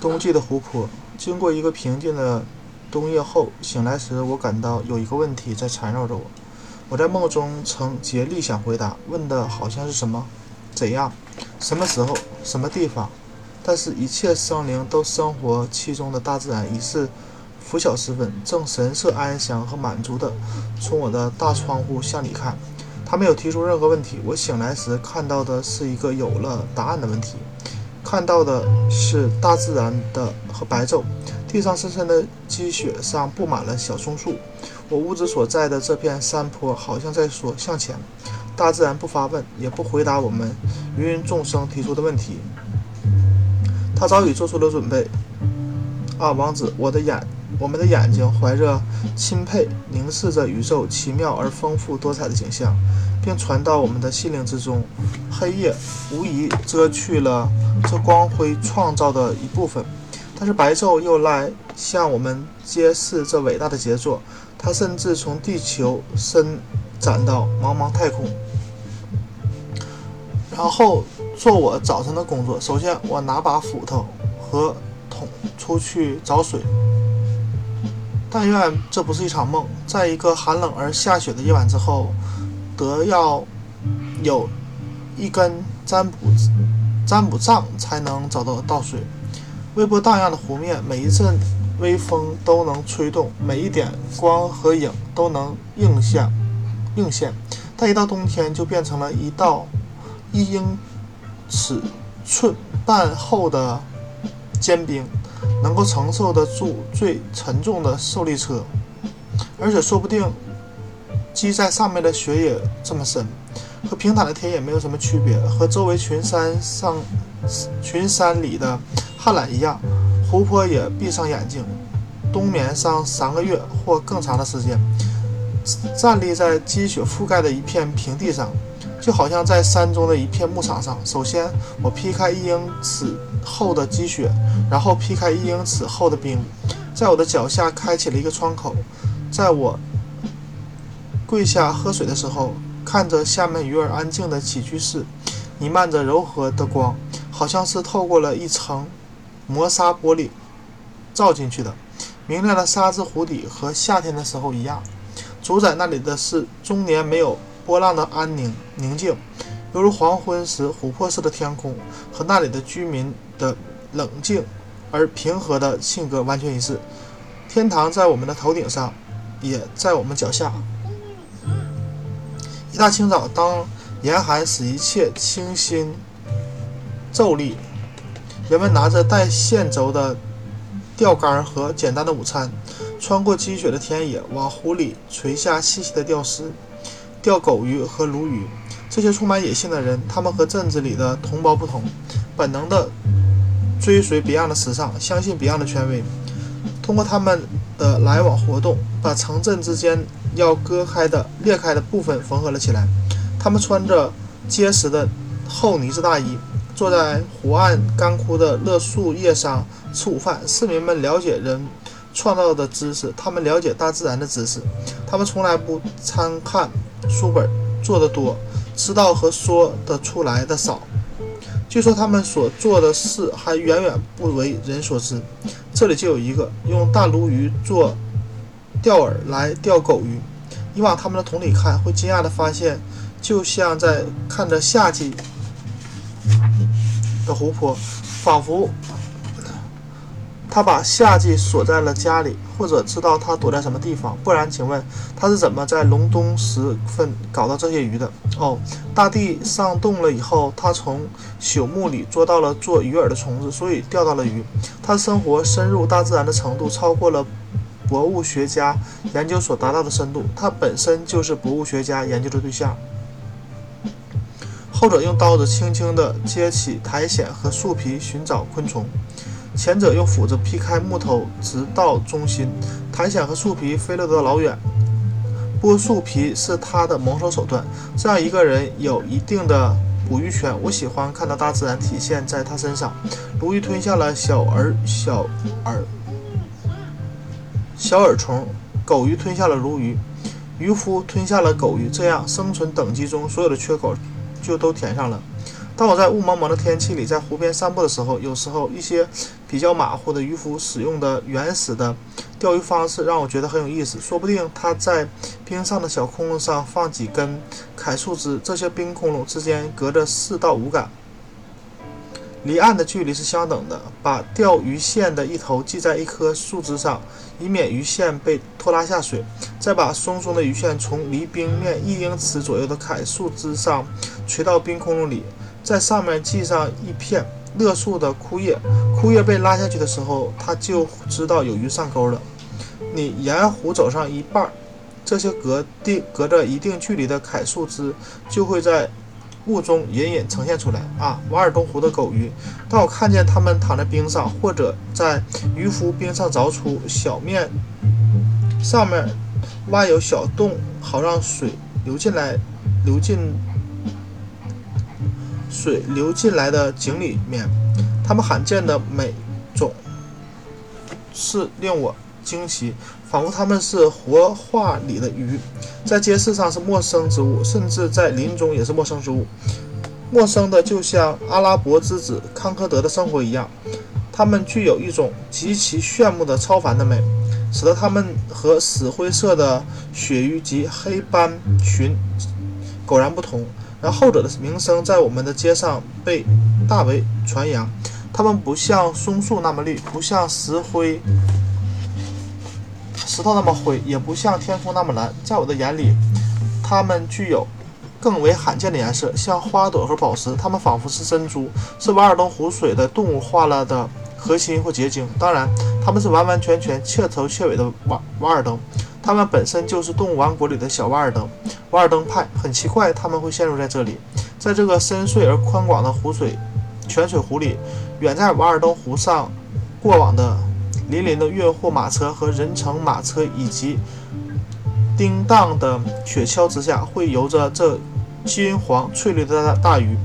冬季的湖泊，经过一个平静的冬夜后，醒来时，我感到有一个问题在缠绕着我。我在梦中曾竭力想回答，问的好像是什么、怎样、什么时候、什么地方。但是，一切生灵都生活其中的大自然已是拂晓时分，正神色安详和满足地从我的大窗户向里看。他没有提出任何问题。我醒来时看到的是一个有了答案的问题。看到的是大自然的和白昼，地上深深的积雪上布满了小松树。我屋子所在的这片山坡好像在说向前。大自然不发问，也不回答我们芸芸众生提出的问题。他早已做出了准备。啊，王子，我的眼，我们的眼睛怀着钦佩凝视着宇宙奇妙而丰富多彩的景象，并传到我们的心灵之中。黑夜无疑遮去了。这光辉创造的一部分，但是白昼又来向我们揭示这伟大的杰作。它甚至从地球伸展到茫茫太空。然后做我早晨的工作。首先，我拿把斧头和桶出去找水。但愿这不是一场梦。在一个寒冷而下雪的夜晚之后，得要有一根占卜。占卜杖才能找到倒水。微波荡漾的湖面，每一阵微风都能吹动，每一点光和影都能映现。映现，但一到冬天，就变成了一道一英尺寸半厚的坚冰，能够承受得住最沉重的受力车，而且说不定积在上面的雪也这么深。和平坦的田野没有什么区别，和周围群山上、群山里的旱獭一样，湖泊也闭上眼睛，冬眠上三个月或更长的时间，站立在积雪覆盖的一片平地上，就好像在山中的一片牧场上。首先，我劈开一英尺厚的积雪，然后劈开一英尺厚的冰，在我的脚下开启了一个窗口。在我跪下喝水的时候。看着下面鱼儿安静的起居室，弥漫着柔和的光，好像是透过了一层磨砂玻璃照进去的。明亮的沙子湖底和夏天的时候一样。主宰那里的是终年没有波浪的安宁宁静，犹如黄昏时琥珀色的天空，和那里的居民的冷静而平和的性格完全一致。天堂在我们的头顶上，也在我们脚下。一大清早，当严寒使一切清新骤立，人们拿着带线轴的钓竿和简单的午餐，穿过积雪的田野，往湖里垂下细细的钓丝，钓狗鱼和鲈鱼。这些充满野性的人，他们和镇子里的同胞不同，本能地追随 Beyond 的时尚，相信 Beyond 的权威。通过他们的来往活动，把城镇之间。要割开的裂开的部分缝合了起来。他们穿着结实的厚呢子大衣，坐在湖岸干枯的乐树叶上吃午饭。市民们了解人创造的知识，他们了解大自然的知识。他们从来不参看书本，做的多，知道和说得出来的少。据说他们所做的事还远远不为人所知。这里就有一个用大鲈鱼做。钓饵来钓狗鱼，你往他们的桶里看，会惊讶的发现，就像在看着夏季的湖泊，仿佛他把夏季锁在了家里，或者知道他躲在什么地方。不然，请问他是怎么在隆冬时分搞到这些鱼的？哦，大地上冻了以后，他从朽木里捉到了做鱼饵的虫子，所以钓到了鱼。他生活深入大自然的程度，超过了。博物学家研究所达到的深度，他本身就是博物学家研究的对象。后者用刀子轻轻地揭起苔藓和树皮寻找昆虫，前者用斧子劈开木头直到中心，苔藓和树皮飞了得老远。剥树皮是他的谋生手段。这样一个人有一定的捕鱼权。我喜欢看到大自然体现在他身上。鲈鱼吞下了小儿，小饵。小耳虫，狗鱼吞下了鲈鱼，渔夫吞下了狗鱼，这样生存等级中所有的缺口就都填上了。当我在雾蒙蒙的天气里在湖边散步的时候，有时候一些比较马虎的渔夫使用的原始的钓鱼方式让我觉得很有意思。说不定他在冰上的小空窿上放几根楷树枝，这些冰空窿之间隔着四到五杆。离岸的距离是相等的，把钓鱼线的一头系在一棵树枝上，以免鱼线被拖拉下水。再把松松的鱼线从离冰面一英尺左右的楷树枝上垂到冰空窿里，在上面系上一片勒树的枯叶。枯叶被拉下去的时候，他就知道有鱼上钩了。你沿湖走上一半，这些隔定隔着一定距离的楷树枝就会在。雾中隐隐呈现出来啊！瓦尔东湖的狗鱼，当我看见它们躺在冰上，或者在渔夫冰上凿出小面，上面挖有小洞，好让水流进来，流进水流进来的井里面，它们罕见的美种是令我惊奇。仿佛他们是活画里的鱼，在街市上是陌生之物，甚至在林中也是陌生之物。陌生的，就像阿拉伯之子康科德的生活一样。他们具有一种极其炫目的超凡的美，使得他们和死灰色的鳕鱼及黑斑鲟果然不同。然后者的名声在我们的街上被大为传扬。它们不像松树那么绿，不像石灰。石头那么灰，也不像天空那么蓝。在我的眼里，它们具有更为罕见的颜色，像花朵和宝石。它们仿佛是珍珠，是瓦尔登湖水的动物化了的核心或结晶。当然，它们是完完全全彻头彻尾的瓦瓦尔登，它们本身就是动物王国里的小瓦尔登。瓦尔登派很奇怪，他们会陷入在这里，在这个深邃而宽广的湖水泉水湖里，远在瓦尔登湖上过往的。林林的运货马车和人乘马车，以及叮当的雪橇之下，会游着这金黄翠绿的大鱼。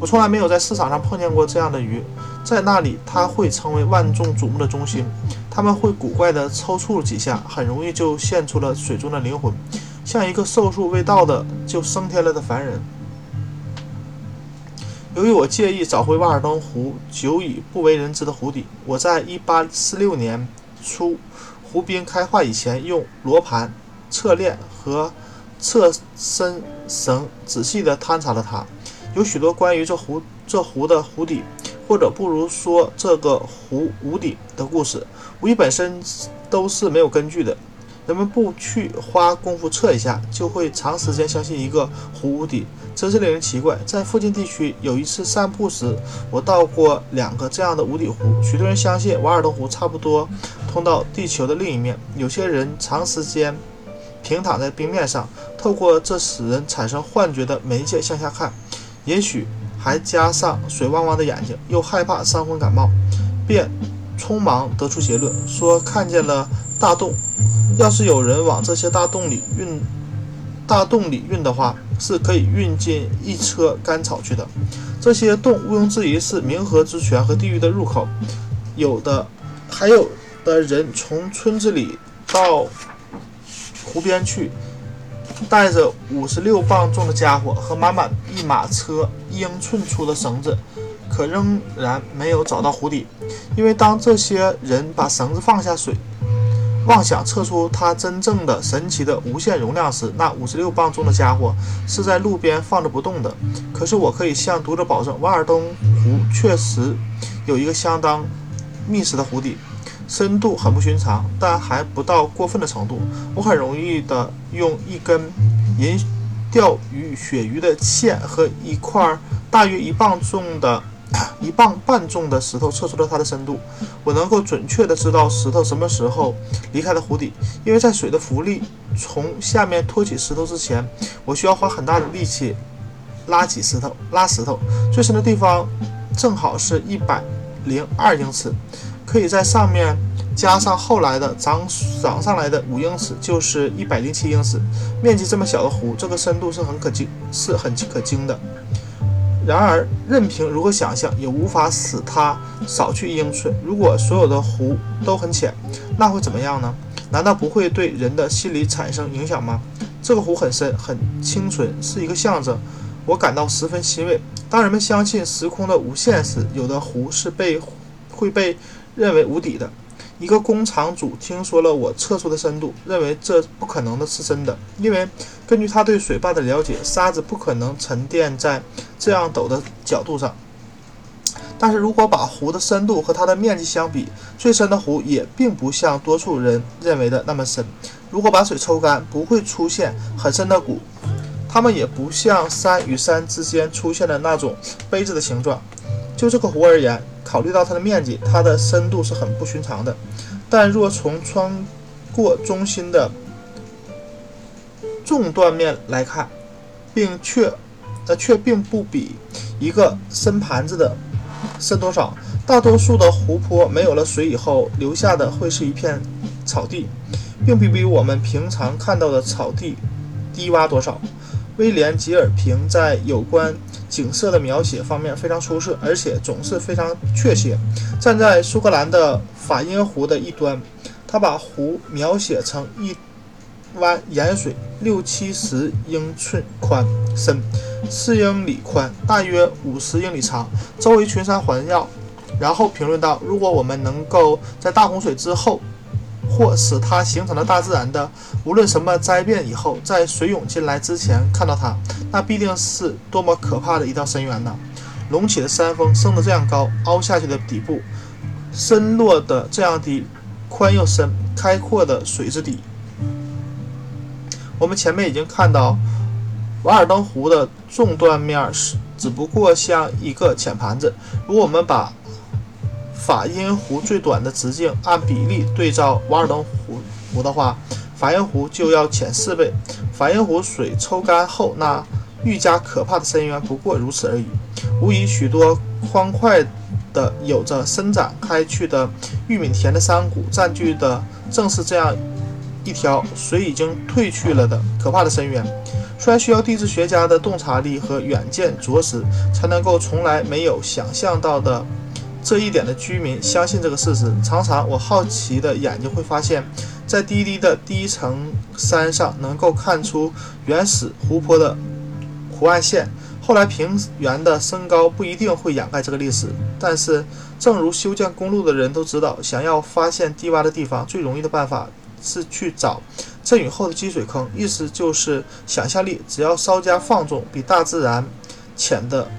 我从来没有在市场上碰见过这样的鱼，在那里它会成为万众瞩目的中心。它们会古怪地抽搐几下，很容易就现出了水中的灵魂，像一个寿数未到的就升天了的凡人。由于我介意找回瓦尔登湖久已不为人知的湖底，我在1846年初湖冰开化以前，用罗盘、侧链和侧身绳仔细地勘察了它。有许多关于这湖这湖的湖底，或者不如说这个湖无底的故事，无疑本身都是没有根据的。人们不去花功夫测一下，就会长时间相信一个湖无底，真是令人奇怪。在附近地区有一次散步时，我到过两个这样的无底湖。许多人相信瓦尔登湖差不多通到地球的另一面。有些人长时间平躺在冰面上，透过这使人产生幻觉的媒介向下看，也许还加上水汪汪的眼睛，又害怕伤风感冒，便匆忙得出结论，说看见了大洞。要是有人往这些大洞里运，大洞里运的话，是可以运进一车干草去的。这些洞毋庸置疑是冥河之泉和地狱的入口。有的，还有的人从村子里到湖边去，带着五十六磅重的家伙和满满一马车一英寸粗的绳子，可仍然没有找到湖底。因为当这些人把绳子放下水，妄想测出它真正的神奇的无限容量时，那五十六磅重的家伙是在路边放着不动的。可是我可以向读者保证，瓦尔登湖确实有一个相当密实的湖底，深度很不寻常，但还不到过分的程度。我很容易的用一根银钓鱼鳕鱼的线和一块大约一磅重的。一磅半重的石头测出了它的深度，我能够准确的知道石头什么时候离开了湖底，因为在水的浮力从下面托起石头之前，我需要花很大的力气拉起石头，拉石头最深的地方正好是一百零二英尺，可以在上面加上后来的涨涨上来的五英尺，就是一百零七英尺。面积这么小的湖，这个深度是很可惊，是很可惊的。然而，任凭如何想象，也无法使它少去一英寸。如果所有的湖都很浅，那会怎么样呢？难道不会对人的心理产生影响吗？这个湖很深，很清纯，是一个象征。我感到十分欣慰。当人们相信时空的无限时，有的湖是被会被认为无底的。一个工厂主听说了我测出的深度，认为这不可能的是真的，因为根据他对水坝的了解，沙子不可能沉淀在这样陡的角度上。但是如果把湖的深度和它的面积相比，最深的湖也并不像多数人认为的那么深。如果把水抽干，不会出现很深的谷，它们也不像山与山之间出现的那种杯子的形状。就这个湖而言，考虑到它的面积，它的深度是很不寻常的。但若从穿过中心的纵断面来看，并却呃却并不比一个深盘子的。深多少？大多数的湖泊没有了水以后，留下的会是一片草地，并不比我们平常看到的草地低洼多少。威廉·吉尔平在有关景色的描写方面非常出色，而且总是非常确切。站在苏格兰的法因湖的一端，他把湖描写成一。湾盐水六七十英寸宽，深四英里宽，大约五十英里长，周围群山环绕。然后评论道：“如果我们能够在大洪水之后，或使它形成了大自然的无论什么灾变以后，在水涌进来之前看到它，那必定是多么可怕的一道深渊呐！隆起的山峰升得这样高，凹下去的底部深落的这样低，宽又深，开阔的水之底。”我们前面已经看到，瓦尔登湖的纵断面是只不过像一个浅盘子。如果我们把法因湖最短的直径按比例对照瓦尔登湖湖的话，法因湖就要浅四倍。法因湖水抽干后，那愈加可怕的深渊不过如此而已。无疑，许多欢快的、有着伸展开去的玉米田的山谷，占据的正是这样。一条水已经退去了的可怕的深渊，虽然需要地质学家的洞察力和远见卓识，才能够从来没有想象到的这一点的居民相信这个事实。常常我好奇的眼睛会发现，在低低的第一层山上能够看出原始湖泊的湖岸线。后来平原的升高不一定会掩盖这个历史，但是正如修建公路的人都知道，想要发现低洼的地方，最容易的办法。是去找阵雨后的积水坑，意思就是想象力只要稍加放纵，比大自然浅的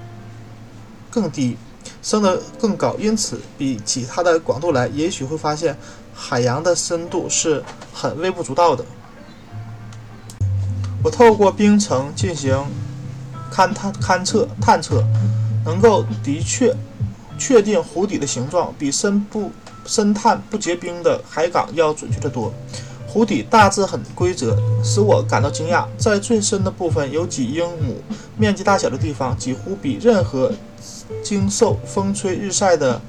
更低，升得更高。因此，比起它的广度来，也许会发现海洋的深度是很微不足道的。我透过冰层进行勘探、勘测、探测，能够的确确定湖底的形状，比深不。深探不结冰的海港要准确得多，湖底大致很规则，使我感到惊讶。在最深的部分，有几英亩面积大小的地方，几乎比任何经受风吹日晒的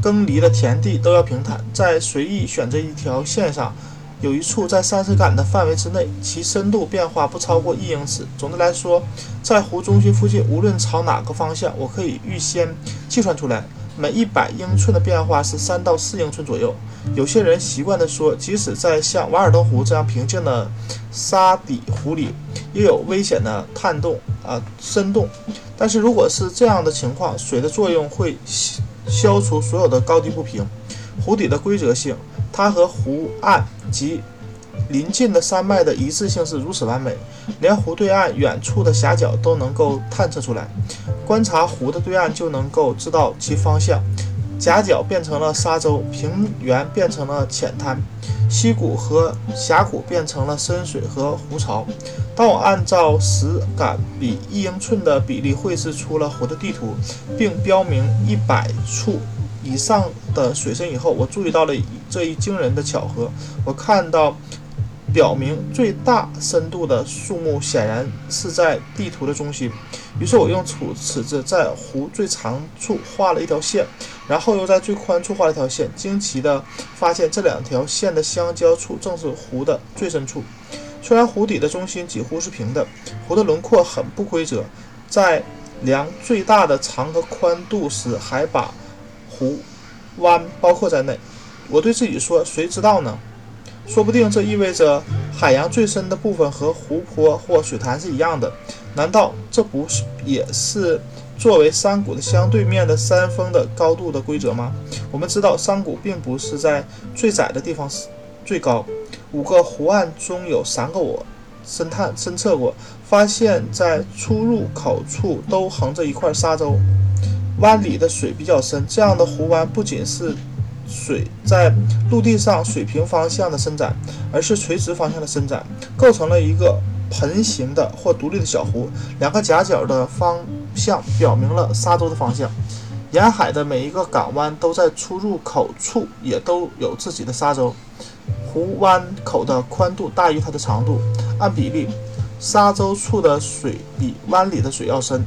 耕犁的田地都要平坦。在随意选择一条线上，有一处在三十杆的范围之内，其深度变化不超过一英尺。总的来说，在湖中心附近，无论朝哪个方向，我可以预先计算出来。每一百英寸的变化是三到四英寸左右。有些人习惯地说，即使在像瓦尔登湖这样平静的沙底湖里，也有危险的探洞啊深洞。但是如果是这样的情况，水的作用会消除所有的高低不平。湖底的规则性，它和湖岸及临近的山脉的一致性是如此完美，连湖对岸远处的峡角都能够探测出来。观察湖的对岸就能够知道其方向。夹角变成了沙洲，平原变成了浅滩，溪谷和峡谷变成了深水和湖潮。当我按照十杆比一英寸的比例绘制出了湖的地图，并标明一百处以上的水深以后，我注意到了这一惊人的巧合。我看到。表明最大深度的树木显然是在地图的中心。于是我用尺尺子在湖最长处画了一条线，然后又在最宽处画了一条线。惊奇地发现，这两条线的相交处正是湖的最深处。虽然湖底的中心几乎是平的，湖的轮廓很不规则，在量最大的长和宽度时，还把湖湾包括在内。我对自己说：“谁知道呢？”说不定这意味着海洋最深的部分和湖泊或水潭是一样的，难道这不是也是作为山谷的相对面的山峰的高度的规则吗？我们知道，山谷并不是在最窄的地方是最高。五个湖岸中有三个我深探深测过，发现在出入口处都横着一块沙洲，湾里的水比较深。这样的湖湾不仅是水在陆地上水平方向的伸展，而是垂直方向的伸展，构成了一个。盆形的或独立的小湖，两个夹角的方向表明了沙洲的方向。沿海的每一个港湾都在出入口处也都有自己的沙洲。湖湾口的宽度大于它的长度，按比例，沙洲处的水比湾里的水要深。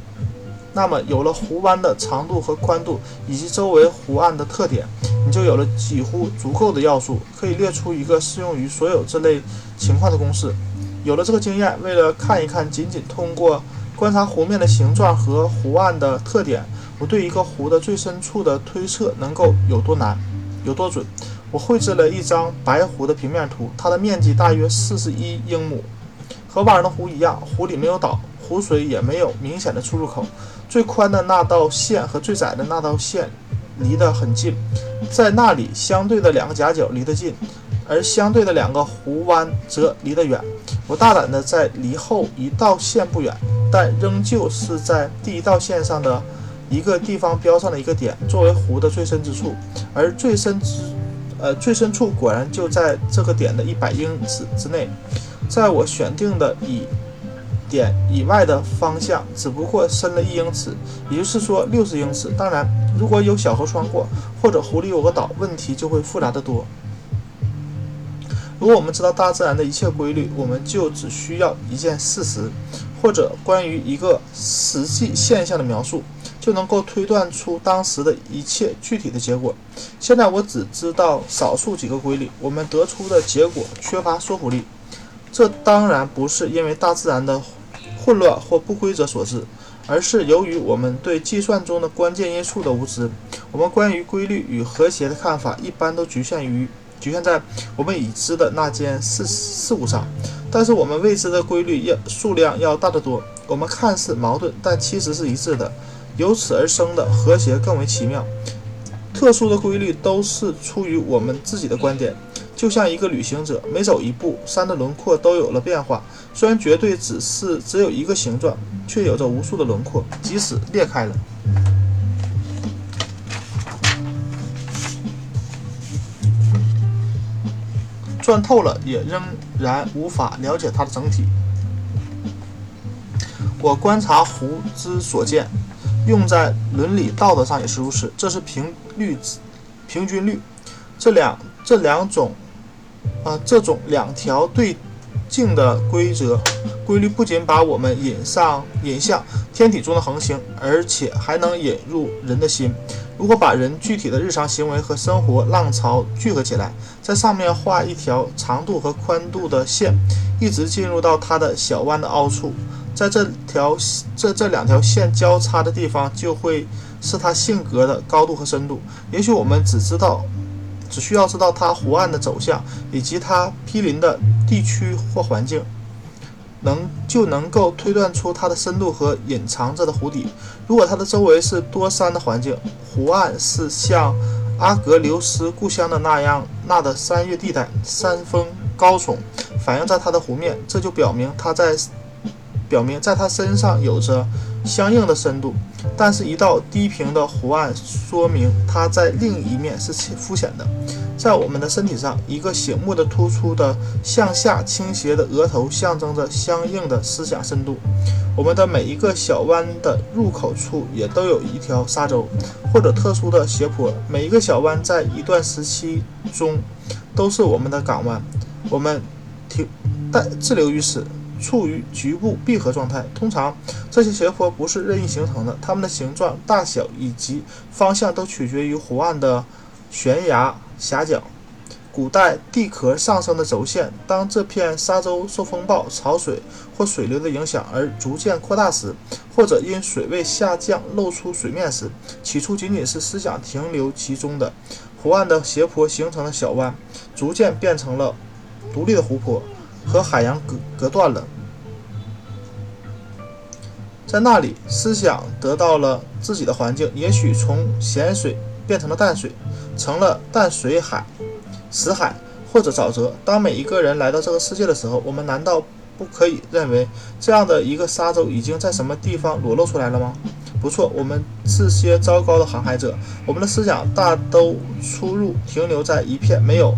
那么，有了湖湾的长度和宽度以及周围湖岸的特点，你就有了几乎足够的要素，可以列出一个适用于所有这类情况的公式。有了这个经验，为了看一看，仅仅通过观察湖面的形状和湖岸的特点，我对一个湖的最深处的推测能够有多难，有多准？我绘制了一张白湖的平面图，它的面积大约四十一英亩，和瓦尔的湖一样，湖里没有岛，湖水也没有明显的出入口。最宽的那道线和最窄的那道线离得很近，在那里相对的两个夹角离得近，而相对的两个弧弯则离得远。我大胆地在离后一道线不远，但仍旧是在第一道线上的一个地方标上了一个点，作为弧的最深之处。而最深之，呃，最深处果然就在这个点的一百英尺之内。在我选定的以点以外的方向，只不过深了一英尺，也就是说六十英尺。当然，如果有小河穿过，或者湖里有个岛，问题就会复杂得多。如果我们知道大自然的一切规律，我们就只需要一件事实，或者关于一个实际现象的描述，就能够推断出当时的一切具体的结果。现在我只知道少数几个规律，我们得出的结果缺乏说服力。这当然不是因为大自然的混乱或不规则所致，而是由于我们对计算中的关键因素的无知。我们关于规律与和谐的看法，一般都局限于。局限在我们已知的那件事事物上，但是我们未知的规律要数量要大得多。我们看似矛盾，但其实是一致的。由此而生的和谐更为奇妙。特殊的规律都是出于我们自己的观点，就像一个旅行者每走一步，山的轮廓都有了变化。虽然绝对只是只有一个形状，却有着无数的轮廓，即使裂开了。钻透了，也仍然无法了解它的整体。我观察湖之所见，用在伦理道德上也是如此。这是平率、平均律，这两这两种，啊，这种两条对镜的规则规律，不仅把我们引上引向天体中的恒星，而且还能引入人的心。如果把人具体的日常行为和生活浪潮聚合起来，在上面画一条长度和宽度的线，一直进入到它的小弯的凹处，在这条这这两条线交叉的地方，就会是它性格的高度和深度。也许我们只知道，只需要知道它湖岸的走向以及它毗邻的地区或环境。能就能够推断出它的深度和隐藏着的湖底。如果它的周围是多山的环境，湖岸是像阿格留斯故乡的那样那的山岳地带，山峰高耸，反映在它的湖面，这就表明它在表明在它身上有着。相应的深度，但是，一道低平的湖岸说明它在另一面是浅肤浅的。在我们的身体上，一个醒目的、突出的、向下倾斜的额头，象征着相应的思想深度。我们的每一个小湾的入口处，也都有一条沙洲，或者特殊的斜坡。每一个小湾在一段时期中，都是我们的港湾。我们停待滞留于此。处于局部闭合状态。通常，这些斜坡不是任意形成的，它们的形状、大小以及方向都取决于湖岸的悬崖峡角。古代地壳上升的轴线，当这片沙洲受风暴、潮水或水流的影响而逐渐扩大时，或者因水位下降露出水面时，起初仅仅是思想停留其中的湖岸的斜坡形成了小湾，逐渐变成了独立的湖泊。和海洋隔隔断了。在那里，思想得到了自己的环境，也许从咸水变成了淡水，成了淡水海、死海或者沼泽。当每一个人来到这个世界的时候，我们难道不可以认为这样的一个沙洲已经在什么地方裸露出来了吗？不错，我们是些糟糕的航海者，我们的思想大都出入停留在一片没有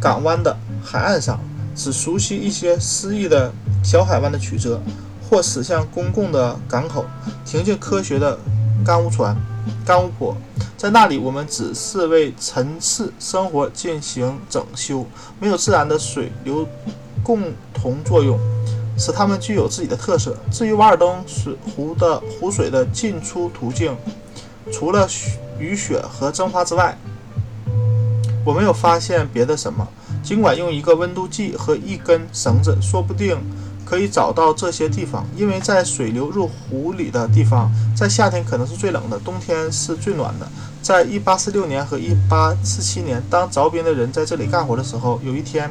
港湾的海岸上，只熟悉一些诗意的小海湾的曲折，或驶向公共的港口，停进科学的干屋船、干屋泊。在那里，我们只是为城市生活进行整修，没有自然的水流共同作用。使它们具有自己的特色。至于瓦尔登水湖的湖水的进出途径，除了雨雪和蒸发之外，我没有发现别的什么。尽管用一个温度计和一根绳子，说不定可以找到这些地方。因为在水流入湖里的地方，在夏天可能是最冷的，冬天是最暖的。在一八四六年和一八四七年，当凿冰的人在这里干活的时候，有一天。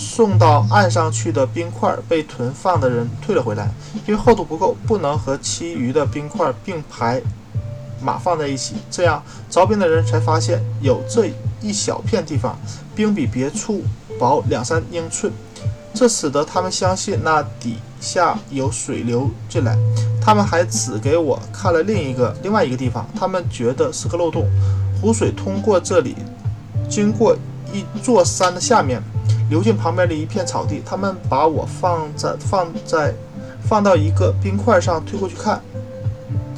送到岸上去的冰块被囤放的人退了回来，因为厚度不够，不能和其余的冰块并排码放在一起。这样凿冰的人才发现有这一小片地方冰比别处薄两三英寸，这使得他们相信那底下有水流进来。他们还指给我看了另一个另外一个地方，他们觉得是个漏洞，湖水通过这里，经过一座山的下面。流进旁边的一片草地，他们把我放在放在放到一个冰块上推过去看，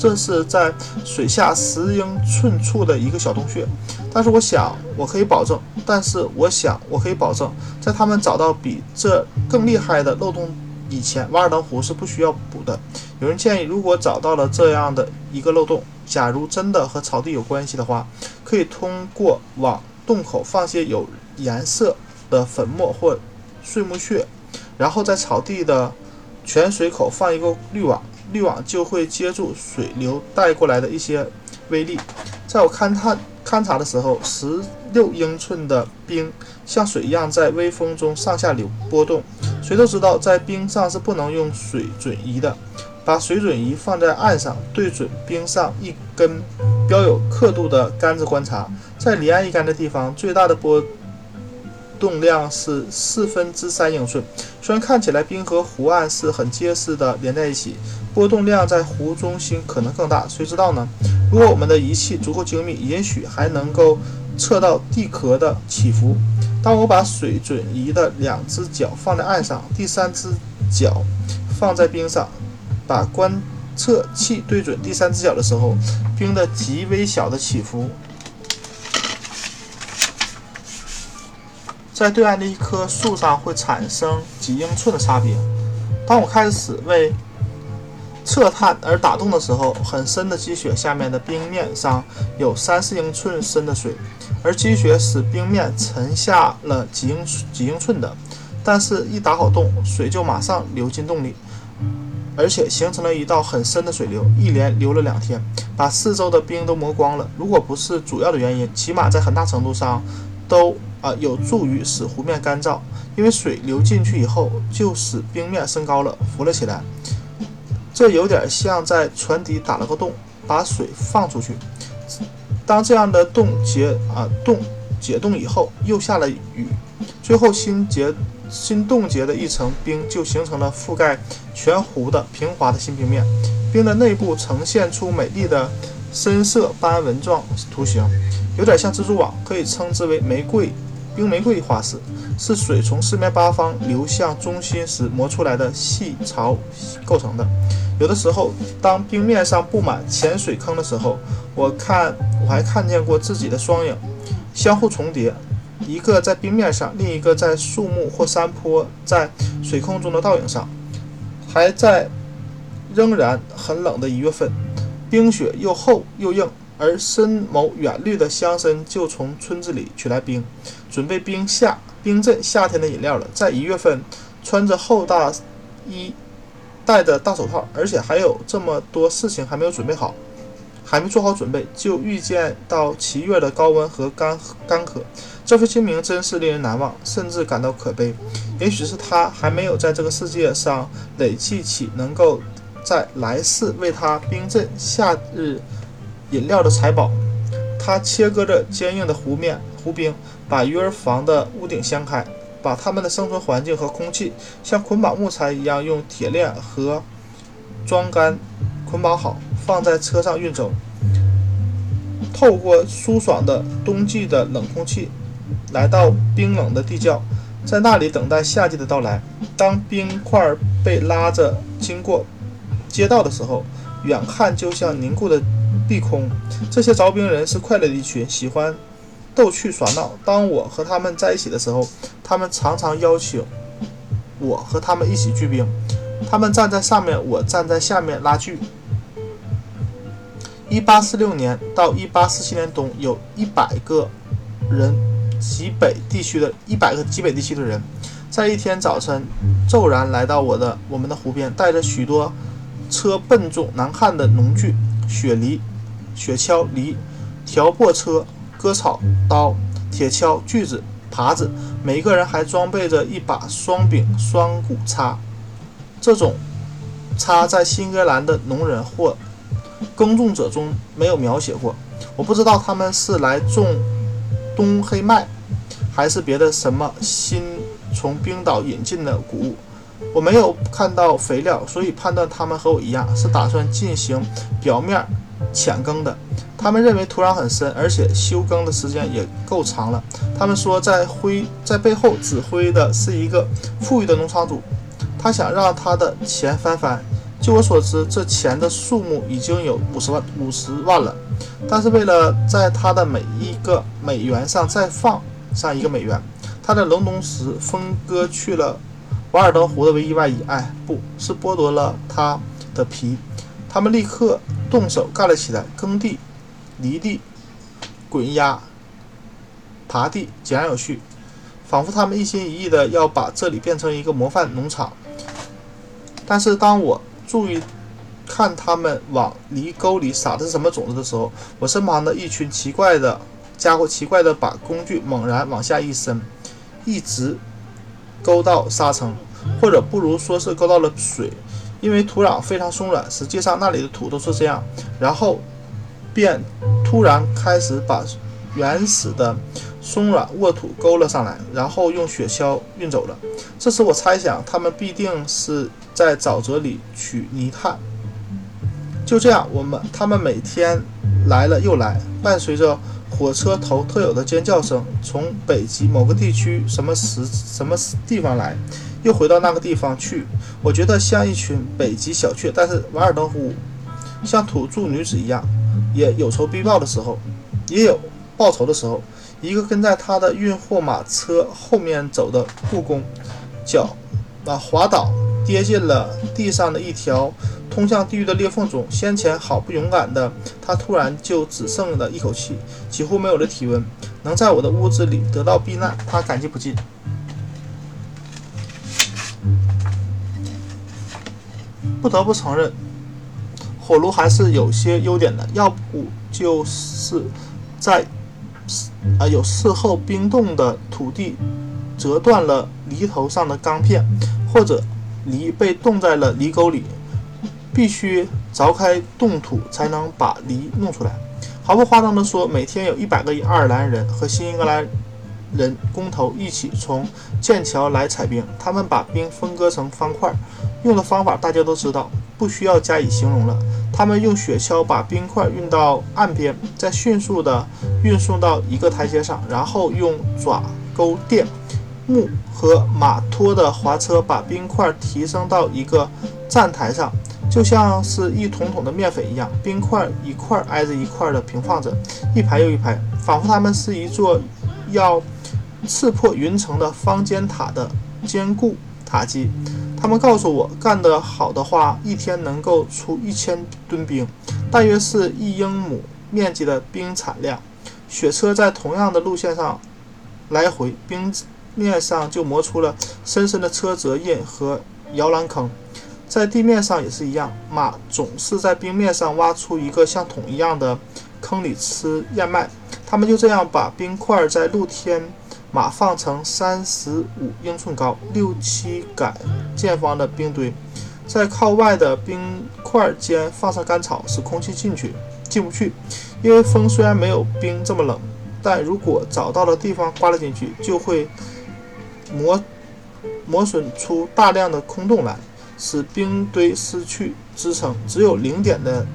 这是在水下十英寸处的一个小洞穴。但是我想我可以保证，但是我想我可以保证，在他们找到比这更厉害的漏洞以前，瓦尔登湖是不需要补的。有人建议，如果找到了这样的一个漏洞，假如真的和草地有关系的话，可以通过往洞口放些有颜色。的粉末或碎木屑，然后在草地的泉水口放一个滤网，滤网就会接住水流带过来的一些微粒。在我勘探勘察的时候，十六英寸的冰像水一样在微风中上下流波动。谁都知道，在冰上是不能用水准仪的。把水准仪放在岸上，对准冰上一根标有刻度的杆子观察，在离岸一杆的地方，最大的波。动量是四分之三英寸。虽然看起来冰和湖岸是很结实的连在一起，波动量在湖中心可能更大，谁知道呢？如果我们的仪器足够精密，也许还能够测到地壳的起伏。当我把水准仪的两只脚放在岸上，第三只脚放在冰上，把观测器对准第三只脚的时候，冰的极微小的起伏。在对岸的一棵树上会产生几英寸的差别。当我开始为测探而打洞的时候，很深的积雪下面的冰面上有三四英寸深的水，而积雪使冰面沉下了几英几英寸的。但是，一打好洞，水就马上流进洞里，而且形成了一道很深的水流，一连流了两天，把四周的冰都磨光了。如果不是主要的原因，起码在很大程度上都。啊，有助于使湖面干燥，因为水流进去以后，就使冰面升高了，浮了起来。这有点像在船底打了个洞，把水放出去。当这样的洞结啊洞解冻以后，又下了雨，最后新结新冻结的一层冰就形成了覆盖全湖的平滑的新冰面。冰的内部呈现出美丽的深色斑纹状图形，有点像蜘蛛网，可以称之为玫瑰。冰玫瑰花式是水从四面八方流向中心时磨出来的细槽构成的。有的时候，当冰面上布满浅水坑的时候，我看我还看见过自己的双影相互重叠，一个在冰面上，另一个在树木或山坡在水空中的倒影上。还在仍然很冷的一月份，冰雪又厚又硬。而深谋远虑的乡绅就从村子里取来冰，准备冰夏冰镇夏天的饮料了。在一月份，穿着厚大衣，戴着大手套，而且还有这么多事情还没有准备好，还没做好准备，就预见到七月的高温和干干渴。这份清明真是令人难忘，甚至感到可悲。也许是他还没有在这个世界上累积起能够在来世为他冰镇夏日饮料的财宝。他切割着坚硬的湖面湖冰，把鱼儿房的屋顶掀开，把它们的生存环境和空气像捆绑木材一样用铁链和桩杆捆绑好，放在车上运走。透过舒爽的冬季的冷空气，来到冰冷的地窖，在那里等待夏季的到来。当冰块被拉着经过街道的时候，远看就像凝固的。碧空，这些凿冰人是快乐的一群，喜欢逗趣耍闹。当我和他们在一起的时候，他们常常邀请我和他们一起聚冰。他们站在上面，我站在下面拉锯。一八四六年到一八四七年冬，有一百个人，极北地区的一百个极北地区的人，在一天早晨骤然来到我的我们的湖边，带着许多车笨重难看的农具、雪梨。雪橇、犁、条拨车、割草刀、铁锹、锯子、耙子，每一个人还装备着一把双柄双股叉。这种叉在新英格兰的农人或耕种者中没有描写过。我不知道他们是来种冬黑麦，还是别的什么新从冰岛引进的谷物。我没有看到肥料，所以判断他们和我一样是打算进行表面。浅耕的，他们认为土壤很深，而且休耕的时间也够长了。他们说，在挥在背后指挥的是一个富裕的农场主，他想让他的钱翻番。据我所知，这钱的数目已经有五十万五十万了。但是为了在他的每一个美元上再放上一个美元，他在隆冬时分割去了瓦尔登湖的唯一外衣。哎，不是剥夺了他的皮。他们立刻。动手干了起来，耕地、犁地、滚压、耙地，井然有序，仿佛他们一心一意的要把这里变成一个模范农场。但是当我注意看他们往犁沟里撒的是什么种子的时候，我身旁的一群奇怪的家伙奇怪的把工具猛然往下一伸，一直勾到沙层，或者不如说是勾到了水。因为土壤非常松软，实际上那里的土都是这样，然后便突然开始把原始的松软沃土勾了上来，然后用雪橇运走了。这时我猜想，他们必定是在沼泽里取泥炭。就这样，我们他们每天来了又来，伴随着火车头特有的尖叫声，从北极某个地区什么时什么地方来。又回到那个地方去，我觉得像一群北极小雀。但是瓦尔登湖像土著女子一样，也有仇必报的时候，也有报仇的时候。一个跟在他的运货马车后面走的故宫，脚啊滑倒，跌进了地上的一条通向地狱的裂缝中。先前好不勇敢的他，突然就只剩了一口气，几乎没有了体温，能在我的屋子里得到避难，他感激不尽。不得不承认，火炉还是有些优点的。要不就是在啊有事后冰冻的土地折断了犁头上的钢片，或者犁被冻在了犁沟里，必须凿开冻土才能把犁弄出来。毫不夸张地说，每天有一百个爱尔兰人和新英格兰人工头一起从剑桥来采冰，他们把冰分割成方块。用的方法大家都知道，不需要加以形容了。他们用雪橇把冰块运到岸边，再迅速地运送到一个台阶上，然后用爪钩垫木和马拖的滑车把冰块提升到一个站台上，就像是一桶桶的面粉一样，冰块一块挨着一块的平放着，一排又一排，仿佛他们是一座要刺破云层的方尖塔的坚固塔基。他们告诉我，干得好的话，一天能够出一千吨冰，大约是一英亩面积的冰产量。雪车在同样的路线上来回，冰面上就磨出了深深的车辙印和摇篮坑。在地面上也是一样，马总是在冰面上挖出一个像桶一样的坑里吃燕麦。他们就这样把冰块在露天。码放成三十五英寸高、六七杆见方的冰堆，在靠外的冰块间放上干草，使空气进去进不去。因为风虽然没有冰这么冷，但如果找到了地方刮了进去，就会磨磨损出大量的空洞来，使冰堆失去支撑，只有零点的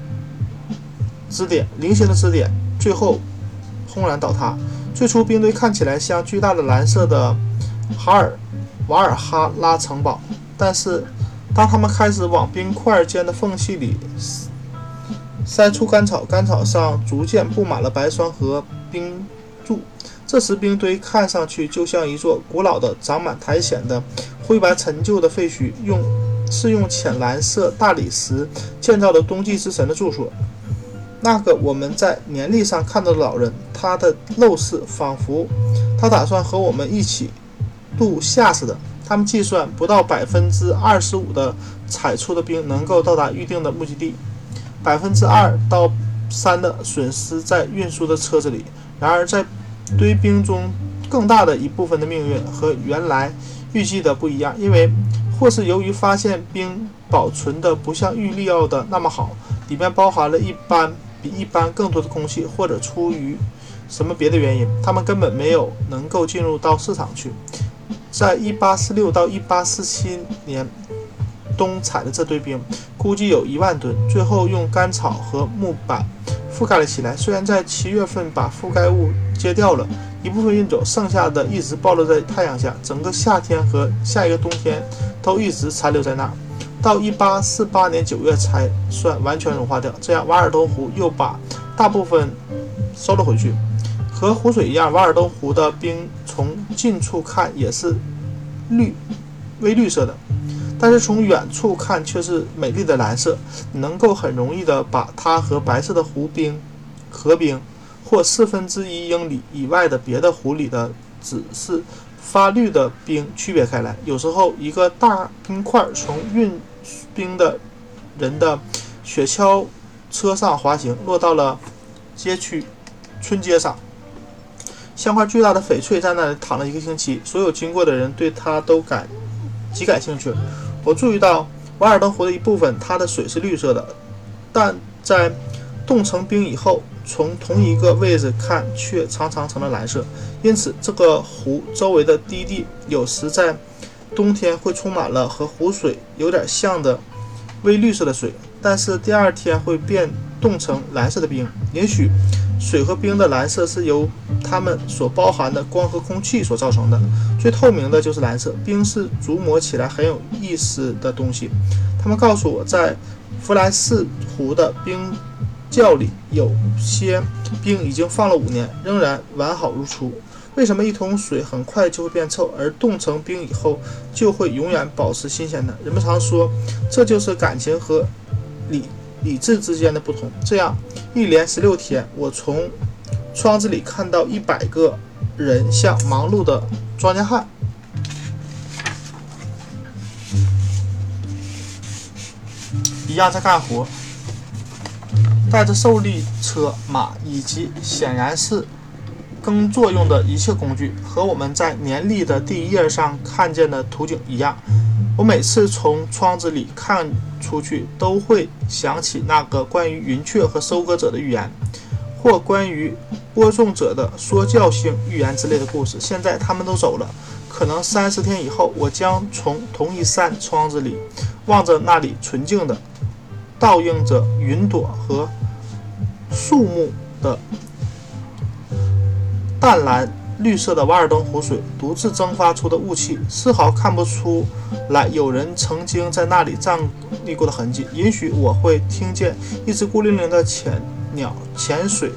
支点，零星的支点，最后轰然倒塌。最初冰堆看起来像巨大的蓝色的哈尔瓦尔哈拉城堡，但是当他们开始往冰块间的缝隙里塞出干草，干草上逐渐布满了白霜和冰柱。这时，冰堆看上去就像一座古老的、长满苔藓的灰白陈旧的废墟，用是用浅蓝色大理石建造的冬季之神的住所。那个我们在年历上看到的老人，他的陋室仿佛他打算和我们一起度夏似的。他们计算不到百分之二十五的采出的冰能够到达预定的目的地，百分之二到三的损失在运输的车子里。然而，在堆冰中更大的一部分的命运和原来预计的不一样，因为或是由于发现冰保存的不像预料的那么好，里面包含了一般。比一般更多的空气，或者出于什么别的原因，他们根本没有能够进入到市场去。在1846到1847年冬采的这堆冰，估计有一万吨，最后用干草和木板覆盖了起来。虽然在七月份把覆盖物揭掉了，一部分运走，剩下的一直暴露在太阳下，整个夏天和下一个冬天都一直残留在那儿。到一八四八年九月才算完全融化掉，这样瓦尔登湖又把大部分收了回去。和湖水一样，瓦尔登湖的冰从近处看也是绿、微绿色的，但是从远处看却是美丽的蓝色。能够很容易的把它和白色的湖冰、河冰或四分之一英里以外的别的湖里的只是。发绿的冰区别开来，有时候一个大冰块从运冰的人的雪橇车上滑行，落到了街区村街上，像块巨大的翡翠在那里躺了一个星期。所有经过的人对它都感极感兴趣。我注意到瓦尔登湖的一部分，它的水是绿色的，但在冻成冰以后。从同一个位置看，却常常成了蓝色。因此，这个湖周围的低地有时在冬天会充满了和湖水有点像的微绿色的水，但是第二天会变冻成蓝色的冰。也许水和冰的蓝色是由它们所包含的光和空气所造成的。最透明的就是蓝色。冰是琢磨起来很有意思的东西。他们告诉我在弗莱斯湖的冰。窖里有些冰已经放了五年，仍然完好如初。为什么一桶水很快就会变臭，而冻成冰以后就会永远保持新鲜呢？人们常说，这就是感情和理理智之间的不同。这样一连十六天，我从窗子里看到一百个人像忙碌的庄稼汉一样在干活。带着受力车、马以及显然是耕作用的一切工具，和我们在年历的第一页上看见的图景一样。我每次从窗子里看出去，都会想起那个关于云雀和收割者的预言，或关于播种者的说教性预言之类的故事。现在他们都走了，可能三十天以后，我将从同一扇窗子里望着那里纯净的。倒映着云朵和树木的淡蓝绿色的瓦尔登湖水，独自蒸发出的雾气，丝毫看不出来有人曾经在那里站立过的痕迹。也许我会听见一只孤零零的浅鸟潜水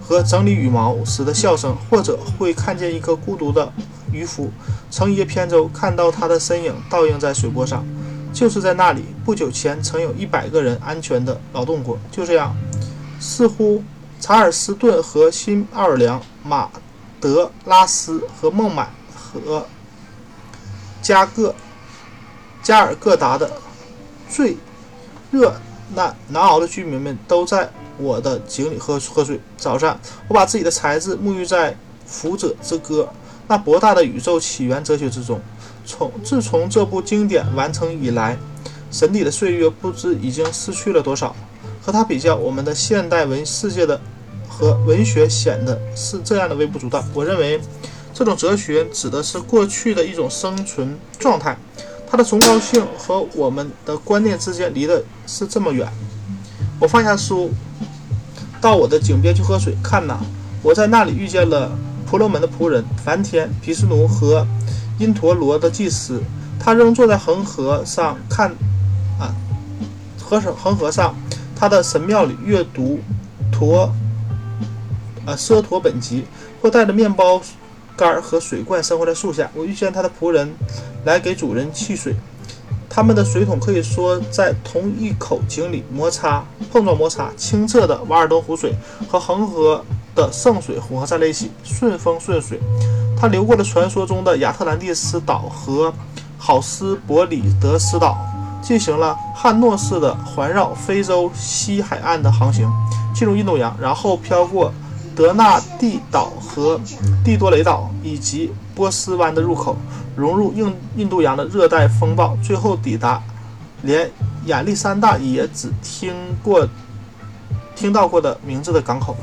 和整理羽毛时的笑声，或者会看见一个孤独的渔夫乘一叶扁舟，看到他的身影倒映在水波上。就是在那里，不久前曾有一百个人安全地劳动过。就这样，似乎查尔斯顿和新奥尔良、马德拉斯和孟买和加各加尔各答的最热难难熬的居民们都在我的井里喝喝水。早上，我把自己的才智沐浴在《福者之歌》那博大的宇宙起源哲学之中。从自从这部经典完成以来，神邸的岁月不知已经失去了多少。和它比较，我们的现代文世界的和文学显得是这样的微不足道。我认为，这种哲学指的是过去的一种生存状态，它的崇高性和我们的观念之间离的是这么远。我放下书，到我的井边去喝水。看呐，我在那里遇见了婆罗门的仆人梵天、毗湿奴和因陀罗的祭司。他仍坐在恒河上看，啊，河上恒河上。他的神庙里阅读《陀》呃《奢陀本吉》，或带着面包干和水罐生活在树下。我遇见他的仆人来给主人沏水，他们的水桶可以说在同一口井里摩擦碰撞摩擦。清澈的瓦尔登湖水和恒河的圣水混合在了一起，顺风顺水。它流过了传说中的亚特兰蒂斯岛和好斯伯里德斯岛。进行了汉诺式的环绕非洲西海岸的航行，进入印度洋，然后飘过德纳蒂岛和蒂多雷岛以及波斯湾的入口，融入印印度洋的热带风暴，最后抵达连亚历山大也只听过、听到过的名字的港口。